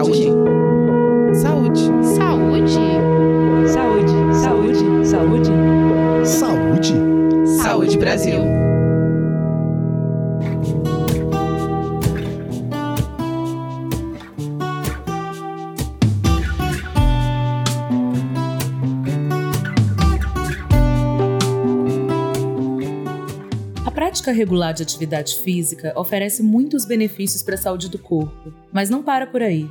Saúde. Saúde. Saúde. Saúde. Saúde. Saúde. Saúde. Saúde Brasil. A prática regular de atividade física oferece muitos benefícios para a saúde do corpo, mas não para por aí.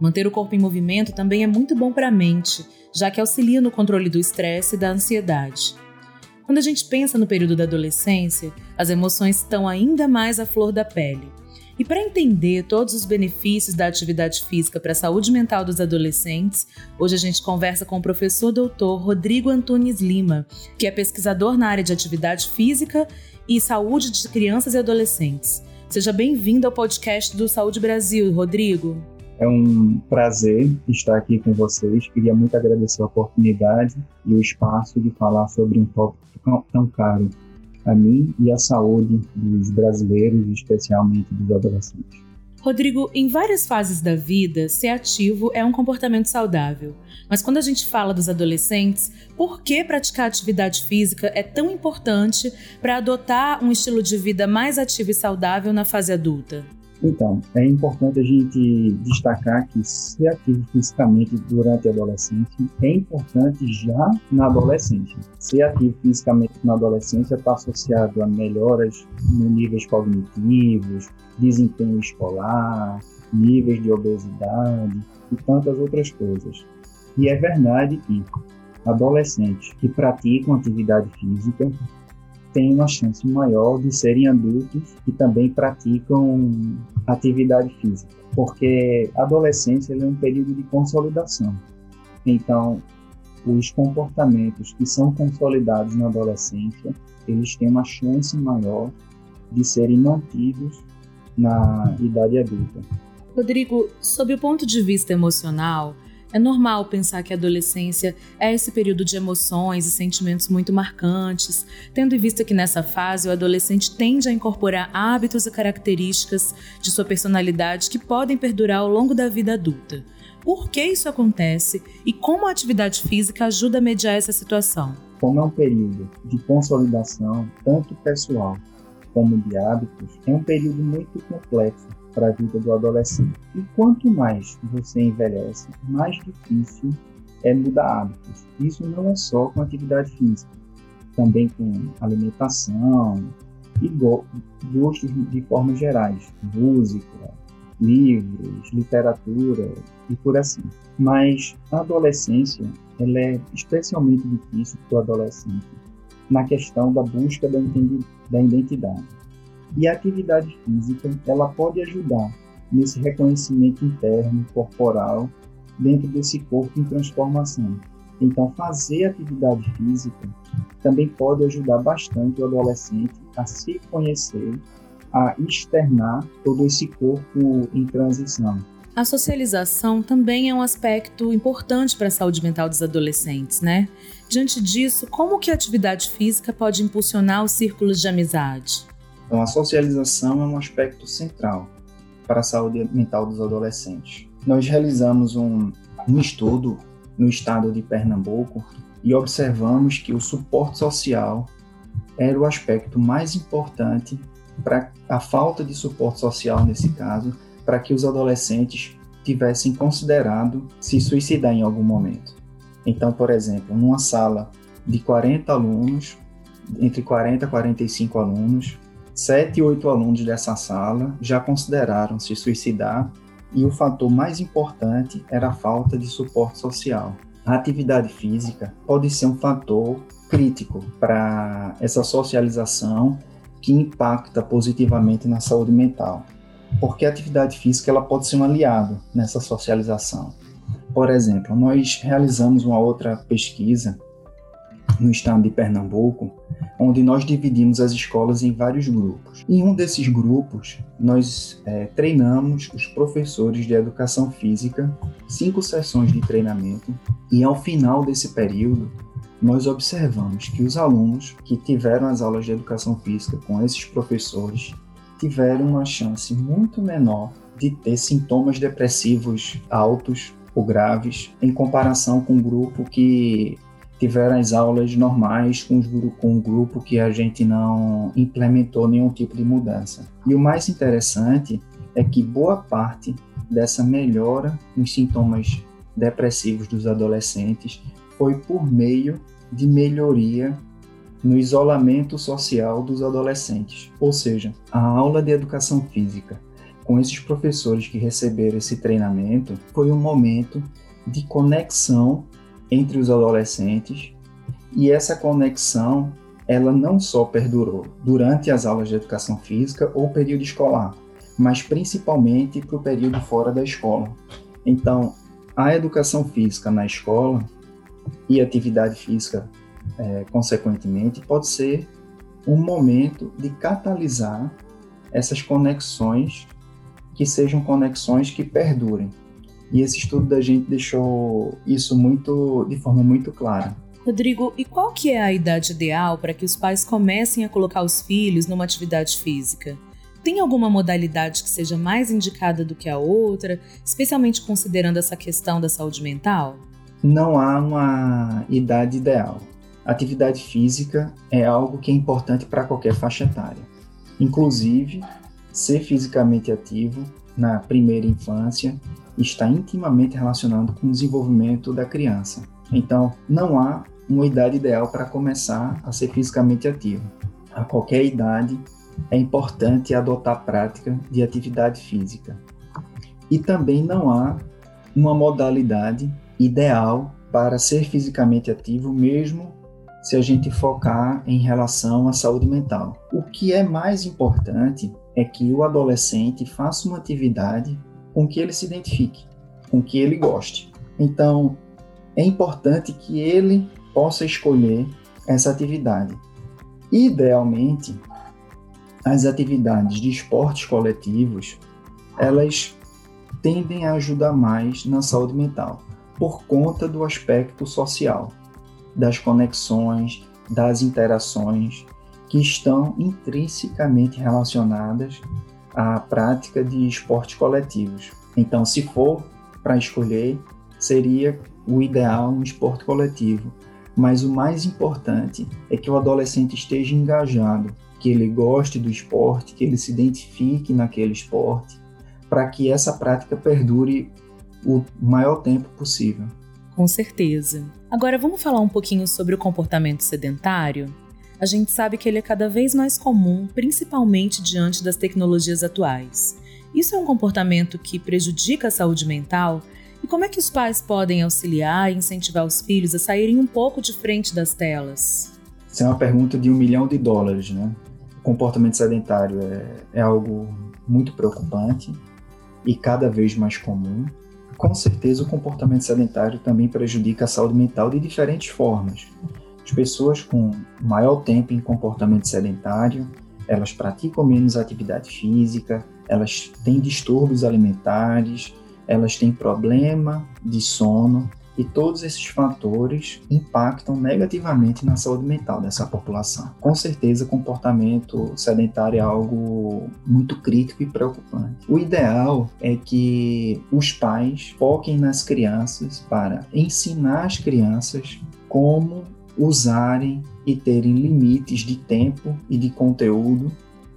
Manter o corpo em movimento também é muito bom para a mente, já que auxilia no controle do estresse e da ansiedade. Quando a gente pensa no período da adolescência, as emoções estão ainda mais à flor da pele. E para entender todos os benefícios da atividade física para a saúde mental dos adolescentes, hoje a gente conversa com o professor doutor Rodrigo Antunes Lima, que é pesquisador na área de atividade física e saúde de crianças e adolescentes. Seja bem-vindo ao podcast do Saúde Brasil, Rodrigo. É um prazer estar aqui com vocês. Queria muito agradecer a oportunidade e o espaço de falar sobre um tópico tão- caro a mim e à saúde dos brasileiros, especialmente dos adolescentes. Rodrigo, em várias fases da vida, ser ativo é um comportamento saudável. Mas quando a gente fala dos adolescentes, por que praticar atividade física é tão importante para adotar um estilo de vida mais ativo e saudável na fase adulta? Então, é importante a gente destacar que ser ativo fisicamente durante a adolescência é importante já na adolescência. Ser ativo fisicamente na adolescência está associado a melhoras no níveis cognitivos, desempenho escolar, níveis de obesidade e tantas outras coisas. E é verdade que adolescentes que praticam atividade física têm uma chance maior de serem adultos que também praticam atividade física, porque a adolescência é um período de consolidação. Então, os comportamentos que são consolidados na adolescência, eles têm uma chance maior de serem mantidos na idade adulta. Rodrigo, sob o ponto de vista emocional, é normal pensar que a adolescência é esse período de emoções e sentimentos muito marcantes, tendo em vista que nessa fase o adolescente tende a incorporar hábitos e características de sua personalidade que podem perdurar ao longo da vida adulta. Por que isso acontece e como a atividade física ajuda a mediar essa situação? Como é um período de consolidação, tanto pessoal como de hábitos, é um período muito complexo para a vida do adolescente. E quanto mais você envelhece, mais difícil é mudar hábitos. Isso não é só com atividade física, também com alimentação e go gostos de formas gerais, música, livros, literatura e por assim. Mas a adolescência ela é especialmente difícil para o adolescente na questão da busca da identidade. E a atividade física, ela pode ajudar nesse reconhecimento interno, corporal, dentro desse corpo em transformação. Então, fazer atividade física também pode ajudar bastante o adolescente a se conhecer, a externar todo esse corpo em transição. A socialização também é um aspecto importante para a saúde mental dos adolescentes, né? Diante disso, como que a atividade física pode impulsionar os círculos de amizade? Então, a socialização é um aspecto central para a saúde mental dos adolescentes. Nós realizamos um, um estudo no estado de Pernambuco e observamos que o suporte social era o aspecto mais importante para a falta de suporte social nesse caso, para que os adolescentes tivessem considerado se suicidar em algum momento. Então, por exemplo, numa sala de 40 alunos, entre 40 e 45 alunos, sete e oito alunos dessa sala já consideraram se suicidar e o fator mais importante era a falta de suporte social. A atividade física pode ser um fator crítico para essa socialização que impacta positivamente na saúde mental, porque a atividade física ela pode ser um aliado nessa socialização. Por exemplo, nós realizamos uma outra pesquisa no estado de Pernambuco, onde nós dividimos as escolas em vários grupos. Em um desses grupos, nós é, treinamos os professores de educação física, cinco sessões de treinamento, e ao final desse período, nós observamos que os alunos que tiveram as aulas de educação física com esses professores tiveram uma chance muito menor de ter sintomas depressivos altos ou graves em comparação com o grupo que tiveram as aulas normais com, com um grupo que a gente não implementou nenhum tipo de mudança. E o mais interessante é que boa parte dessa melhora nos sintomas depressivos dos adolescentes foi por meio de melhoria no isolamento social dos adolescentes. Ou seja, a aula de educação física com esses professores que receberam esse treinamento foi um momento de conexão entre os adolescentes e essa conexão ela não só perdurou durante as aulas de educação física ou período escolar, mas principalmente para o período fora da escola. Então, a educação física na escola e atividade física, é, consequentemente, pode ser um momento de catalisar essas conexões que sejam conexões que perdurem. E esse estudo da gente deixou isso muito de forma muito clara. Rodrigo, e qual que é a idade ideal para que os pais comecem a colocar os filhos numa atividade física? Tem alguma modalidade que seja mais indicada do que a outra, especialmente considerando essa questão da saúde mental? Não há uma idade ideal. Atividade física é algo que é importante para qualquer faixa etária. Inclusive, ser fisicamente ativo na primeira infância está intimamente relacionado com o desenvolvimento da criança. Então, não há uma idade ideal para começar a ser fisicamente ativo. A qualquer idade é importante adotar a prática de atividade física. E também não há uma modalidade ideal para ser fisicamente ativo, mesmo se a gente focar em relação à saúde mental. O que é mais importante é que o adolescente faça uma atividade com que ele se identifique, com que ele goste. Então, é importante que ele possa escolher essa atividade. Idealmente, as atividades de esportes coletivos, elas tendem a ajudar mais na saúde mental, por conta do aspecto social, das conexões, das interações que estão intrinsecamente relacionadas à prática de esportes coletivos. Então, se for para escolher, seria o ideal um esporte coletivo. Mas o mais importante é que o adolescente esteja engajado, que ele goste do esporte, que ele se identifique naquele esporte, para que essa prática perdure o maior tempo possível. Com certeza. Agora vamos falar um pouquinho sobre o comportamento sedentário? A gente sabe que ele é cada vez mais comum, principalmente diante das tecnologias atuais. Isso é um comportamento que prejudica a saúde mental? E como é que os pais podem auxiliar e incentivar os filhos a saírem um pouco de frente das telas? Isso é uma pergunta de um milhão de dólares, né? O comportamento sedentário é, é algo muito preocupante e cada vez mais comum. Com certeza, o comportamento sedentário também prejudica a saúde mental de diferentes formas. As pessoas com maior tempo em comportamento sedentário, elas praticam menos atividade física, elas têm distúrbios alimentares, elas têm problema de sono e todos esses fatores impactam negativamente na saúde mental dessa população. Com certeza, comportamento sedentário é algo muito crítico e preocupante. O ideal é que os pais foquem nas crianças para ensinar as crianças como usarem e terem limites de tempo e de conteúdo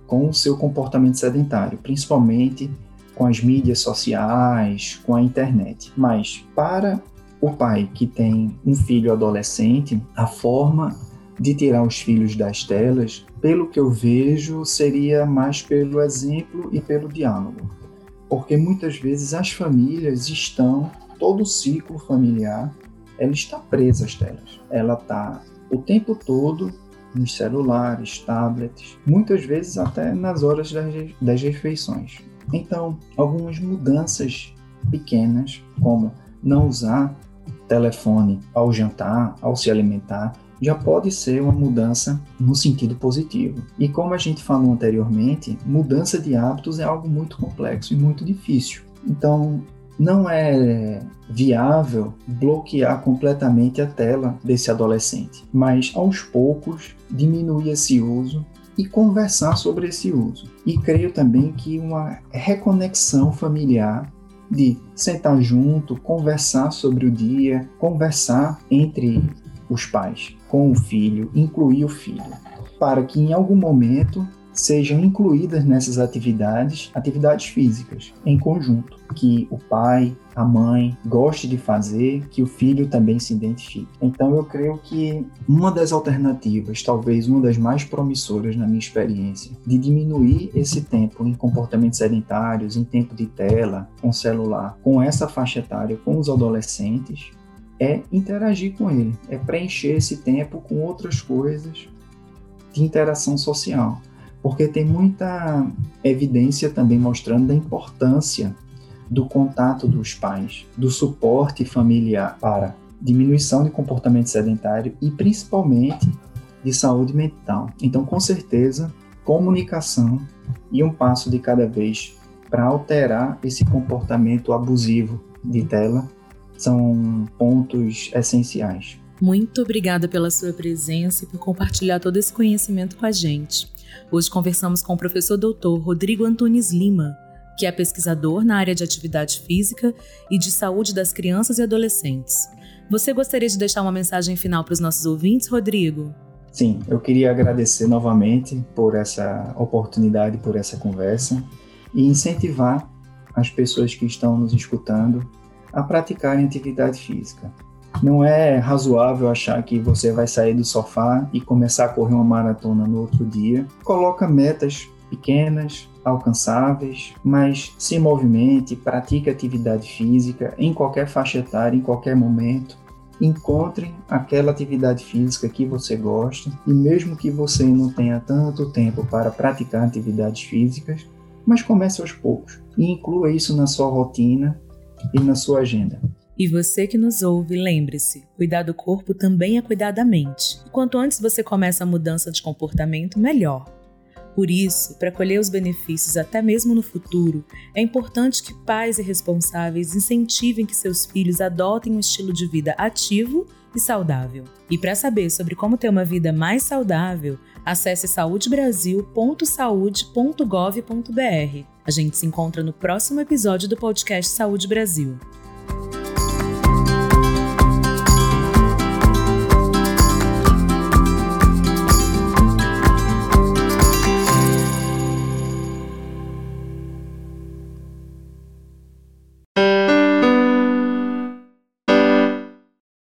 com o seu comportamento sedentário, principalmente com as mídias sociais, com a internet. Mas para o pai que tem um filho adolescente, a forma de tirar os filhos das telas, pelo que eu vejo, seria mais pelo exemplo e pelo diálogo. Porque muitas vezes as famílias estão, todo o ciclo familiar ela está presa às telas. Ela está o tempo todo nos celulares, tablets, muitas vezes até nas horas das, refeições. Então, algumas mudanças pequenas, como não usar telefone ao jantar, ao se alimentar, já pode ser uma mudança no sentido positivo. E como a gente falou anteriormente, mudança de hábitos é algo muito complexo e muito difícil. Então, não é viável bloquear completamente a tela desse adolescente, mas aos poucos diminuir esse uso e conversar sobre esse uso. E creio também que uma reconexão familiar de sentar junto, conversar sobre o dia, conversar entre os pais, com o filho, incluir o filho, para que em algum momento sejam incluídas nessas atividades atividades físicas em conjunto, que o pai, a mãe goste de fazer, que o filho também se identifique. Então eu creio que uma das alternativas, talvez uma das mais promissoras na minha experiência, de diminuir esse tempo em comportamentos sedentários, em tempo de tela, com celular, com essa faixa etária, com os adolescentes, é interagir com ele, é preencher esse tempo com outras coisas de interação social porque tem muita evidência também mostrando a importância do contato dos pais, do suporte familiar para diminuição de comportamento sedentário e principalmente de saúde mental. Então, com certeza, comunicação e um passo de cada vez para alterar esse comportamento abusivo de tela são pontos essenciais. Muito obrigada pela sua presença e por compartilhar todo esse conhecimento com a gente. Hoje conversamos com o professor doutor Rodrigo Antunes Lima, que é pesquisador na área de atividade física e de saúde das crianças e adolescentes. Você gostaria de deixar uma mensagem final para os nossos ouvintes, Rodrigo? Sim, eu queria agradecer novamente por essa oportunidade, por essa conversa e incentivar as pessoas que estão nos escutando a praticarem atividade física. Não é razoável achar que você vai sair do sofá e começar a correr uma maratona no outro dia. Coloca metas pequenas, alcançáveis, mas se movimente, pratique atividade física em qualquer faixa etária, em qualquer momento. Encontre aquela atividade física que você gosta e mesmo que você não tenha tanto tempo para praticar atividades físicas, mas comece aos poucos e inclua isso na sua rotina e na sua agenda. E você que nos ouve, lembre-se: cuidar do corpo também é cuidar da mente. E quanto antes você começa a mudança de comportamento, melhor. Por isso, para colher os benefícios até mesmo no futuro, é importante que pais e responsáveis incentivem que seus filhos adotem um estilo de vida ativo e saudável. E para saber sobre como ter uma vida mais saudável, acesse saudebrasil.saude.gov.br. A gente se encontra no próximo episódio do podcast Saúde Brasil.